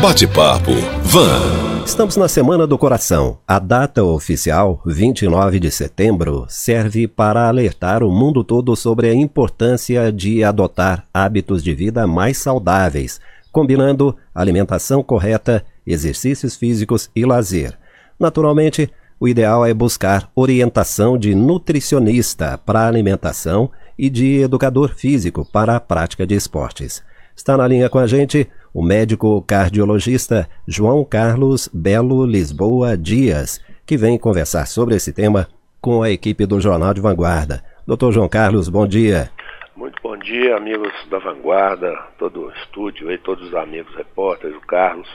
Bate-papo Van. Estamos na Semana do Coração. A data oficial, 29 de setembro, serve para alertar o mundo todo sobre a importância de adotar hábitos de vida mais saudáveis, combinando alimentação correta, exercícios físicos e lazer. Naturalmente, o ideal é buscar orientação de nutricionista para alimentação e de educador físico para a prática de esportes. Está na linha com a gente o médico cardiologista João Carlos Belo Lisboa Dias, que vem conversar sobre esse tema com a equipe do Jornal de Vanguarda. Doutor João Carlos, bom dia. Muito bom dia, amigos da Vanguarda, todo o estúdio e todos os amigos repórteres, o Carlos.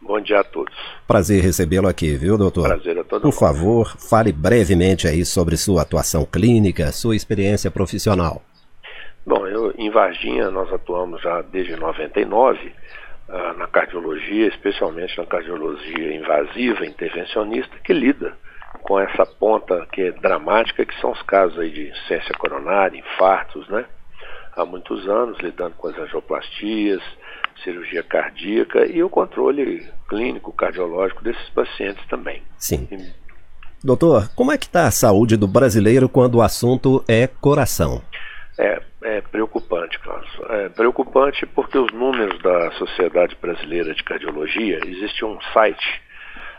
Bom dia a todos. Prazer recebê-lo aqui, viu, doutor? Prazer a todos. Por favor, fale brevemente aí sobre sua atuação clínica, sua experiência profissional. Bom, eu, em Varginha nós atuamos já desde 99 uh, ah, na cardiologia, especialmente na cardiologia invasiva, intervencionista, que lida com essa ponta que é dramática, que são os casos aí de ciência coronária, infartos, né? Há muitos anos lidando com as angioplastias, cirurgia cardíaca e o controle clínico cardiológico desses pacientes também. Sim. E... Doutor, como é que está a saúde do brasileiro quando o assunto é coração? É, é preocupante, Carlos. É preocupante porque os números da Sociedade Brasileira de Cardiologia, existe um site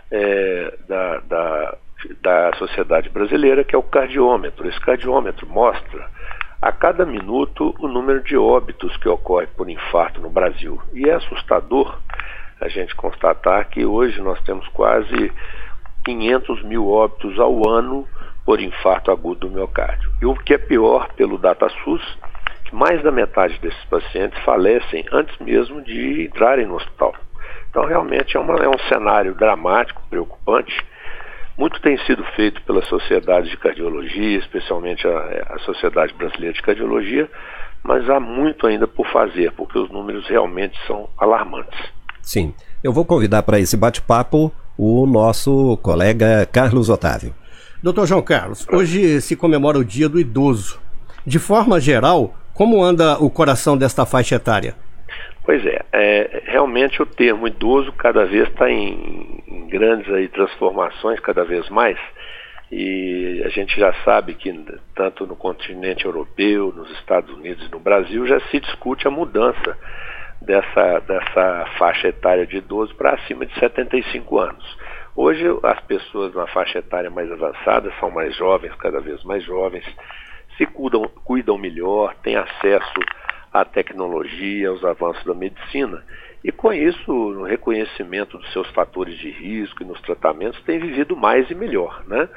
é, da, da, da Sociedade Brasileira que é o cardiômetro. Esse cardiômetro mostra a cada minuto o número de óbitos que ocorre por infarto no Brasil. E é assustador a gente constatar que hoje nós temos quase 500 mil óbitos ao ano por infarto agudo do miocárdio. E o que é pior pelo DataSUS, que mais da metade desses pacientes falecem antes mesmo de entrarem no hospital. Então, realmente é, uma, é um cenário dramático, preocupante. Muito tem sido feito pela Sociedade de Cardiologia, especialmente a, a Sociedade Brasileira de Cardiologia, mas há muito ainda por fazer, porque os números realmente são alarmantes. Sim. Eu vou convidar para esse bate-papo o nosso colega Carlos Otávio. Doutor João Carlos, hoje se comemora o Dia do Idoso. De forma geral, como anda o coração desta faixa etária? Pois é, é realmente o termo idoso cada vez está em, em, grandes aí, transformações, cada vez mais. E a gente já sabe que tanto no continente europeu, nos Estados Unidos e no Brasil já se discute a mudança dessa, dessa faixa etária de idoso para acima de 75 anos. Hoje as pessoas na faixa etária mais avançada são mais jovens, cada vez mais jovens, se cuidam, cuidam melhor, têm acesso à tecnologia, aos avanços da medicina e com isso, no reconhecimento dos seus fatores de risco e nos tratamentos, têm vivido mais e melhor, né?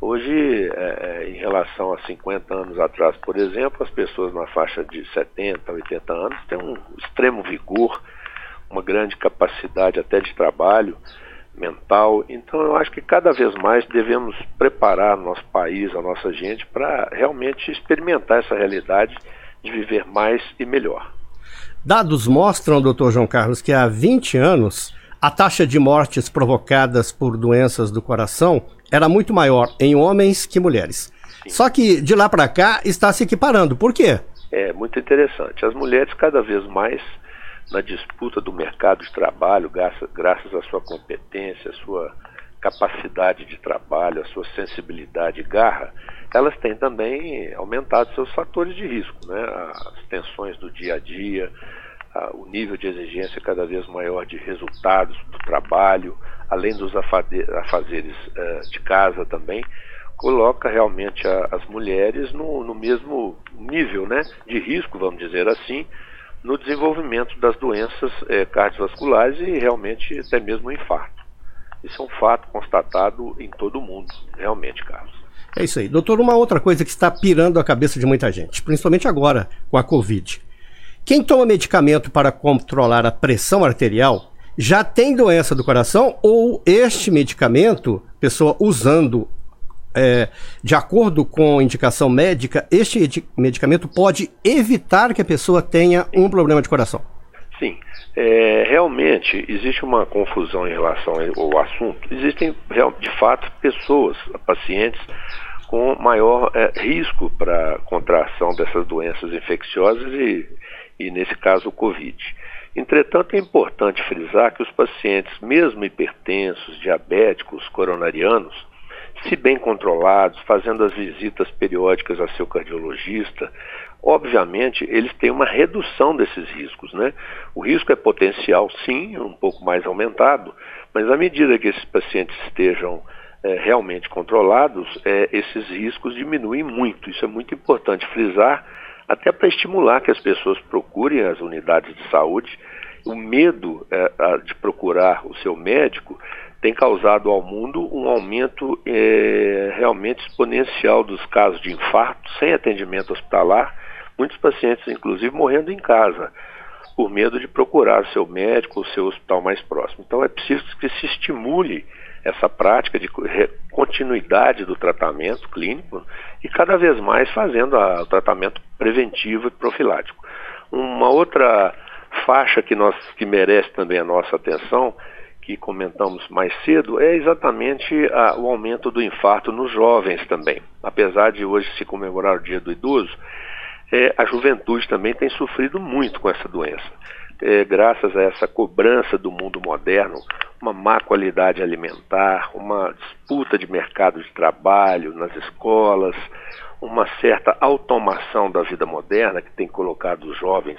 Hoje, é, é em relação a 50 anos atrás, por exemplo, as pessoas na faixa de 70, 80 anos têm um extremo vigor, uma grande capacidade até de trabalho, mental. Então eu acho que cada vez mais devemos preparar nosso país, a nossa gente, para realmente experimentar essa realidade de viver mais e melhor. Dados mostram, doutor João Carlos, que há 20 anos a taxa de mortes provocadas por doenças do coração era muito maior em homens que mulheres. Sim. Só que de lá para cá está se equiparando. Por quê? É muito interessante. As mulheres cada vez mais na disputa do mercado de trabalho, graças, graças à sua competência, à sua capacidade de trabalho, à sua sensibilidade e garra, elas têm também aumentado seus fatores de risco, né? as tensões do dia a dia, o nível de exigência cada vez maior de resultados do trabalho, além dos afazeres uh, de casa também, coloca realmente as mulheres no, no mesmo nível né, de risco, vamos dizer assim, no desenvolvimento das doenças é, cardiovasculares e realmente até mesmo infarto. Isso é um fato constatado em todo o mundo, realmente, Carlos. É isso aí. Doutor, uma outra coisa que está pirando a cabeça de muita gente, principalmente agora com a Covid. Quem toma medicamento para controlar a pressão arterial já tem doença do coração ou este medicamento, pessoa usando é, de acordo com indicação médica, este medicamento pode evitar que a pessoa tenha um problema de coração? Sim. É, realmente existe uma confusão em relação ao assunto. Existem, de fato, pessoas, pacientes com maior é, risco para contração dessas doenças infecciosas e, e, nesse caso, o Covid. Entretanto, é importante frisar que os pacientes, mesmo hipertensos, diabéticos, coronarianos, se bem controlados, fazendo as visitas periódicas a seu cardiologista, obviamente eles têm uma redução desses riscos, né? O risco é potencial, sim, um pouco mais aumentado, mas à medida que esses pacientes estejam é, realmente controlados, é, esses riscos diminuem muito. Isso é muito importante frisar, até para estimular que as pessoas procurem as unidades de saúde. O medo é, de procurar o seu médico tem causado ao mundo um aumento é, realmente exponencial dos casos de infarto sem atendimento hospitalar, muitos pacientes, inclusive, morrendo em casa, por medo de procurar o seu médico ou o seu hospital mais próximo. Então é preciso que se estimule essa prática de continuidade do tratamento clínico e cada vez mais fazendo a, o tratamento preventivo e profilático. Uma outra faixa que, nós, que merece também a nossa atenção que comentamos mais cedo é exatamente a, o aumento do infarto nos jovens também. Apesar de hoje se comemorar o Dia do Idoso, é, a juventude também tem sofrido muito com essa doença. É, graças a essa cobrança do mundo moderno, uma má qualidade alimentar, uma disputa de mercado de trabalho nas escolas, uma certa automação da vida moderna que tem colocado os jovens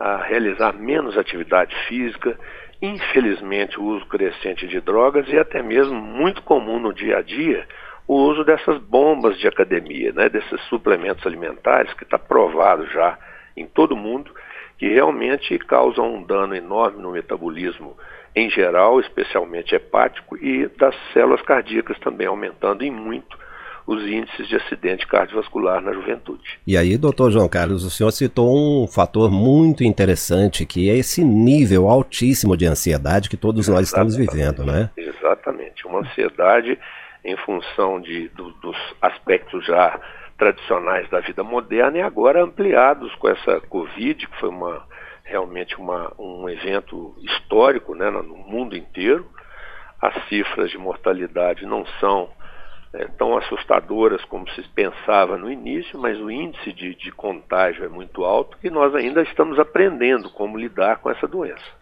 a realizar menos atividade física infelizmente, o uso crescente de drogas e até mesmo muito comum no dia a dia o uso dessas bombas de academia, né, desses suplementos alimentares que está provado já em todo mundo que realmente causam um dano enorme no metabolismo em geral, especialmente hepático, e das células cardíacas também aumentando em muito os índices de acidente cardiovascular na juventude. E aí, doutor João Carlos, o senhor citou um fator muito interessante, que é esse nível altíssimo de ansiedade que todos Exatamente. nós estamos vivendo, né? Exatamente, uma ansiedade em função de, do, dos aspectos já tradicionais da vida moderna e agora ampliados com essa Covid, que foi uma, realmente uma, um evento histórico né, no mundo inteiro. As cifras de mortalidade não são é, tão assustadoras como se pensava no início, mas o índice de, de contágio é muito alto e nós ainda estamos aprendendo como lidar com essa doença.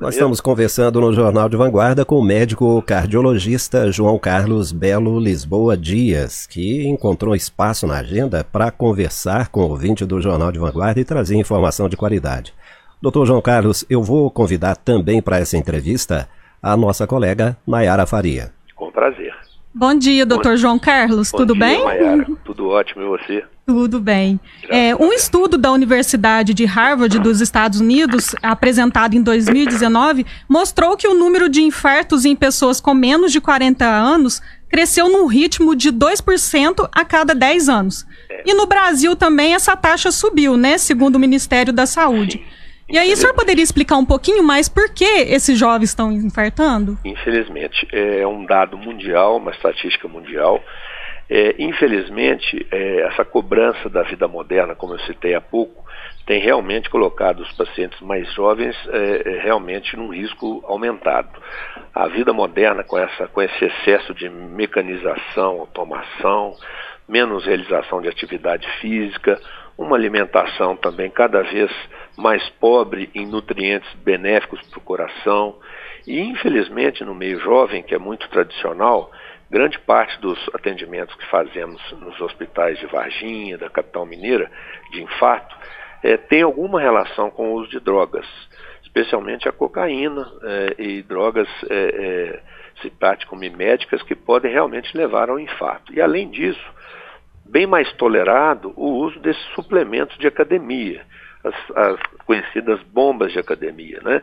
Nós estamos conversando no Jornal de Vanguarda com o médico cardiologista João Carlos Belo Lisboa Dias, que encontrou espaço na agenda para conversar com o ouvinte do Jornal de Vanguarda e trazer informação de qualidade. Doutor João Carlos, eu vou convidar também para essa entrevista a nossa colega Nayara Faria. Com prazer. Bom dia, doutor João Carlos, Bom tudo dia, bem? Mayara. Tudo ótimo, e você? Tudo bem. É, um estudo da Universidade de Harvard dos Estados Unidos, apresentado em 2019, mostrou que o número de infartos em pessoas com menos de 40 anos cresceu num ritmo de 2% a cada 10 anos. É. E no Brasil também essa taxa subiu, né, segundo o Ministério da Saúde. Sim. E aí, o senhor poderia explicar um pouquinho mais por que esses jovens estão infartando? Infelizmente, é um dado mundial, uma estatística mundial. É, infelizmente, é, essa cobrança da vida moderna, como eu citei há pouco, tem realmente colocado os pacientes mais jovens é, é realmente num risco aumentado. A vida moderna, com, essa, com esse excesso de mecanização, automação, menos realização de atividade física, uma alimentação também cada vez mais pobre em nutrientes benéficos para o coração. E, infelizmente, no meio jovem, que é muito tradicional, grande parte dos atendimentos que fazemos nos hospitais de Varginha, da capital mineira, de infarto, é, tem alguma relação com o uso de drogas, especialmente a cocaína é, e drogas é, é, que podem realmente levar ao infarto. E, além disso, bem mais tolerado o uso desses suplementos de academia, as, as conhecidas bombas de academia, né?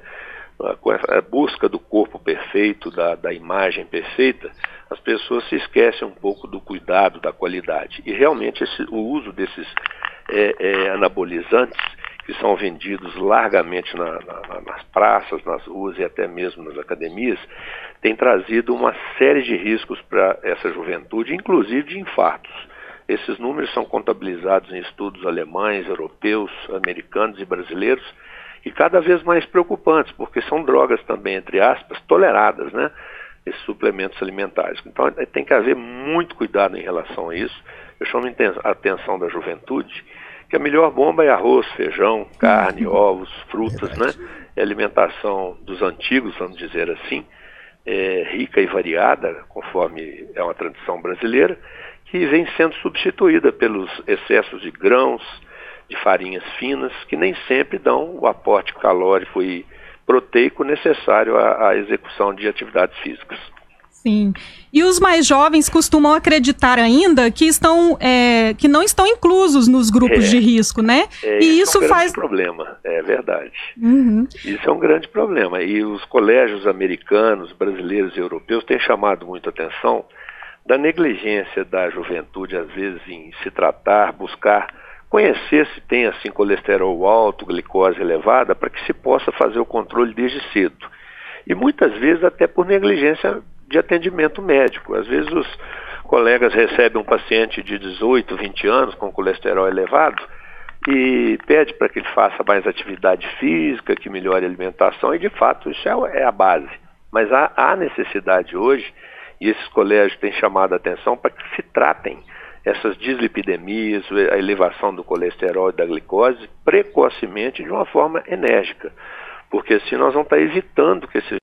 Com a busca do corpo perfeito, da, da imagem perfeita, as pessoas se esquecem um pouco do cuidado, da qualidade. E realmente esse, o uso desses é, é, anabolizantes, que são vendidos largamente na, na, nas praças, nas ruas e até mesmo nas academias, tem trazido uma série de riscos para essa juventude, inclusive de infartos. Esses números são contabilizados em estudos alemães, europeus, americanos e brasileiros e cada vez mais preocupantes, porque são drogas também, entre aspas, toleradas, né? Esses suplementos alimentares. Então tem que haver muito cuidado em relação a isso. Eu chamo a atenção da juventude que a melhor bomba é arroz, feijão, carne, ovos, frutas, né? É alimentação dos antigos, vamos dizer assim, é, rica e variada, conforme é uma tradição brasileira, que vem sendo substituída pelos excessos de grãos, de farinhas finas, que nem sempre dão o aporte calórico e proteico necessário à, à execução de atividades físicas. Sim. E os mais jovens costumam acreditar ainda que estão é, que não estão inclusos nos grupos é, de risco, né? É, e isso é um faz problema, é verdade. Uhum. Isso é um grande problema. E os colégios americanos, brasileiros e europeus têm chamado muito atenção da negligência da juventude, às vezes, em se tratar, buscar conhecer se tem assim colesterol alto, glicose elevada, para que se possa fazer o controle desde cedo. E muitas vezes até por negligência de atendimento médico. Às vezes os colegas recebem um paciente de 18, 20 anos com colesterol elevado e pede para que ele faça mais atividade física, que melhore a alimentação, e de fato isso é, é a base. Mas há, há necessidade hoje, e esses colégios têm chamado a atenção para que se tratem essas dislipidemias, a elevação do colesterol e da glicose precocemente de uma forma enérgica. Porque assim nós vamos estar evitando que esses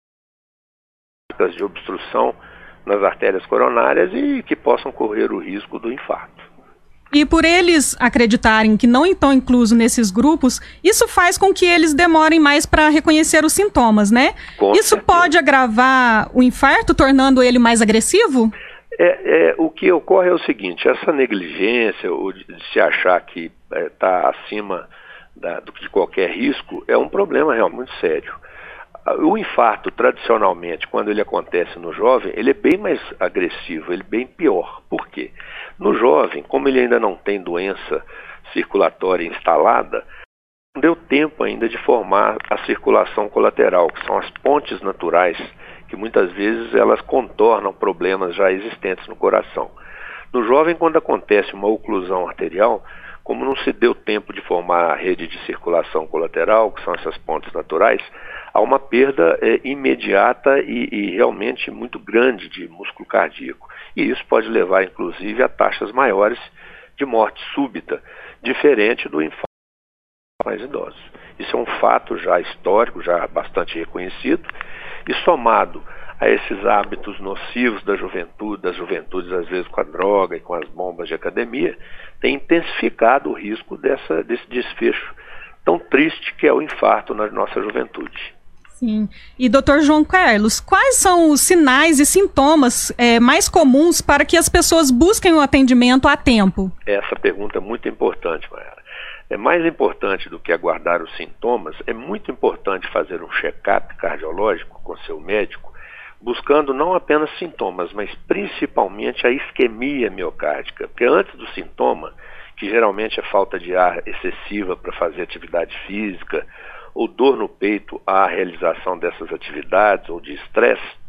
de obstrução nas artérias coronárias e que possam correr o risco do infarto. E por eles acreditarem que não estão inclusos nesses grupos, isso faz com que eles demorem mais para reconhecer os sintomas, né? Com isso certeza. pode agravar o infarto, tornando ele mais agressivo? É, é, o que ocorre é o seguinte: essa negligência, ou de, de se achar que está é, tá acima da, do, de qualquer risco, é um problema realmente sério. O infarto, tradicionalmente, quando ele acontece no jovem, ele é bem mais agressivo, ele é bem pior. Por quê? No jovem, como ele ainda não tem doença circulatória instalada, não deu tempo ainda de formar a circulação colateral, que são as pontes naturais, que muitas vezes elas contornam problemas já existentes no coração. No jovem, quando acontece uma oclusão arterial, como não se deu tempo de formar a rede de circulação colateral, que são essas pontes naturais, há uma perda é, imediata e, e, realmente muito grande de músculo cardíaco. E isso pode levar, inclusive, a taxas maiores de morte súbita, diferente do infarto mais idosos. Isso é um fato já histórico, já bastante reconhecido, e somado a esses hábitos nocivos da juventude, das juventudes às vezes com a droga e com as bombas de academia, tem intensificado o risco dessa, desse desfecho tão triste que é o infarto na nossa juventude. Sim. E doutor João Carlos, quais são os sinais e sintomas é, mais comuns para que as pessoas busquem o atendimento a tempo? Essa pergunta é muito importante, Mayara. É mais importante do que aguardar os sintomas, é muito importante fazer um check-up cardiológico com seu médico, buscando não apenas sintomas, mas principalmente a isquemia miocárdica. Porque antes do sintoma, que geralmente é falta de ar excessiva para fazer atividade física, ou dor no peito à realização dessas atividades ou de estresse,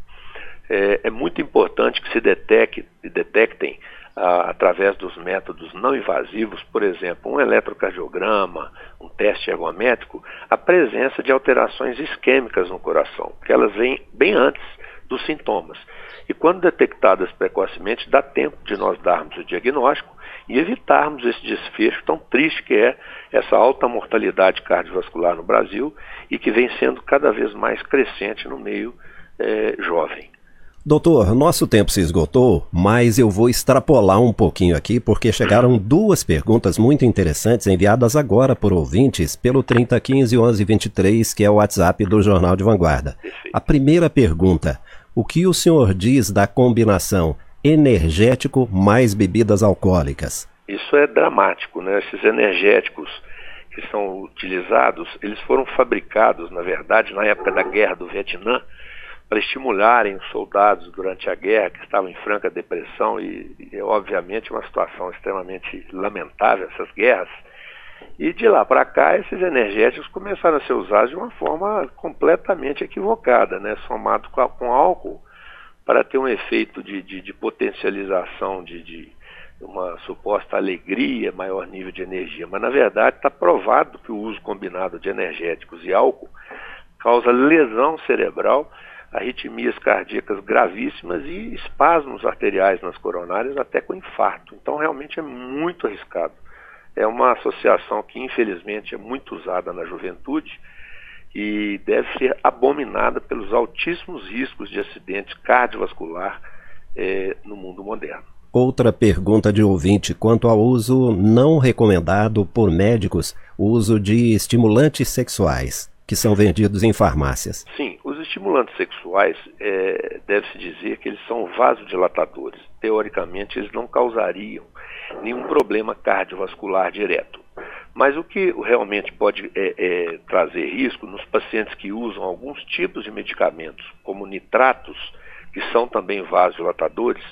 é, é, muito importante que se detecte, detectem ah, através dos métodos não invasivos, por exemplo, um eletrocardiograma, um teste ergométrico, a presença de alterações isquêmicas no coração, que elas vêm bem antes dos sintomas. E quando detectadas precocemente, dá tempo de nós darmos o diagnóstico e evitarmos esse desfecho tão triste que é essa alta mortalidade cardiovascular no Brasil e que vem sendo cada vez mais crescente no meio é, jovem. Doutor, nosso tempo se esgotou, mas eu vou extrapolar um pouquinho aqui porque chegaram duas perguntas muito interessantes enviadas agora por ouvintes pelo 3015 1123, que é o WhatsApp do Jornal de Vanguarda. A primeira pergunta: o que o senhor diz da combinação energético mais bebidas alcoólicas? Isso é dramático, né? Esses energéticos que são utilizados, eles foram fabricados, na verdade, na época da guerra do Vietnã, para estimularem os soldados durante a guerra que estavam em franca depressão e, e obviamente uma situação extremamente lamentável essas guerras. E de lá para cá esses energéticos começaram a ser usados de uma forma completamente equivocada, né? somado com, com álcool para ter um efeito de, de, de potencialização de, de, uma suposta alegria, maior nível de energia. Mas na verdade está provado que o uso combinado de energéticos e álcool causa lesão cerebral arritmias cardíacas gravíssimas e espasmos arteriais nas coronárias, até com infarto. Então, realmente é muito arriscado é uma associação que infelizmente é muito usada na juventude e deve ser abominada pelos altíssimos riscos de acidente cardiovascular é, no mundo moderno. Outra pergunta de ouvinte quanto ao uso não recomendado por médicos, o uso de estimulantes sexuais que são vendidos em farmácias. Sim, os estimulantes sexuais, é, deve-se dizer que eles são vasodilatadores. Teoricamente, eles não causariam nenhum problema cardiovascular direto. Mas o que realmente pode é, é, trazer risco nos pacientes que usam alguns tipos de medicamentos, como nitratos, que são também vasodilatadores,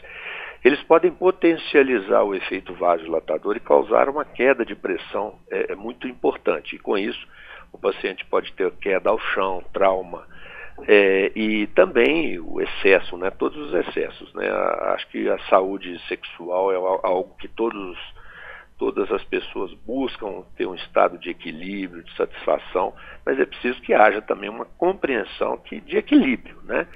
eles podem potencializar o efeito vasodilatador e causar uma queda de pressão é, é, muito importante. E com isso, o paciente pode ter queda ao chão, trauma, é, e também o excesso, né? todos os excessos. Né? Acho que a saúde sexual é algo que todos, todas as pessoas buscam ter um estado de equilíbrio, de satisfação, mas é preciso que haja também uma compreensão que, de equilíbrio, né?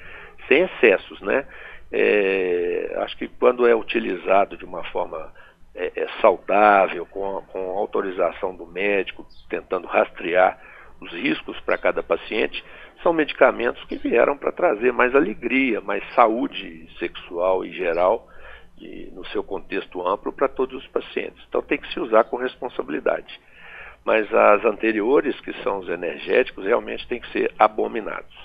sem excessos. Né? É, acho que quando é utilizado de uma forma é, é saudável, com, com autorização do médico, tentando rastrear os riscos para cada paciente, são medicamentos que vieram para trazer mais alegria, mais saúde sexual e geral, e, no seu contexto amplo, para todos os pacientes. Então tem que se usar com responsabilidade. Mas as anteriores, que são os energéticos, realmente têm que ser abominados.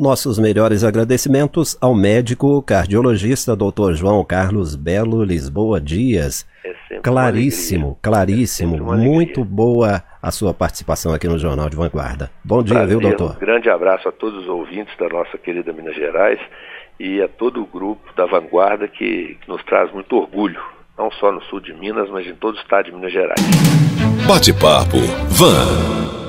Nossos melhores agradecimentos ao médico cardiologista Dr. João Carlos Belo Lisboa Dias. É claríssimo, claríssimo. É muito boa a sua participação aqui no Jornal de Vanguarda. Bom dia, Prazer, viu, doutor? Um grande abraço a todos os ouvintes da nossa querida Minas Gerais e a todo o grupo da Vanguarda que, que nos traz muito orgulho, não só no sul de Minas, mas em todo o estado de Minas Gerais. Bate-papo, Van.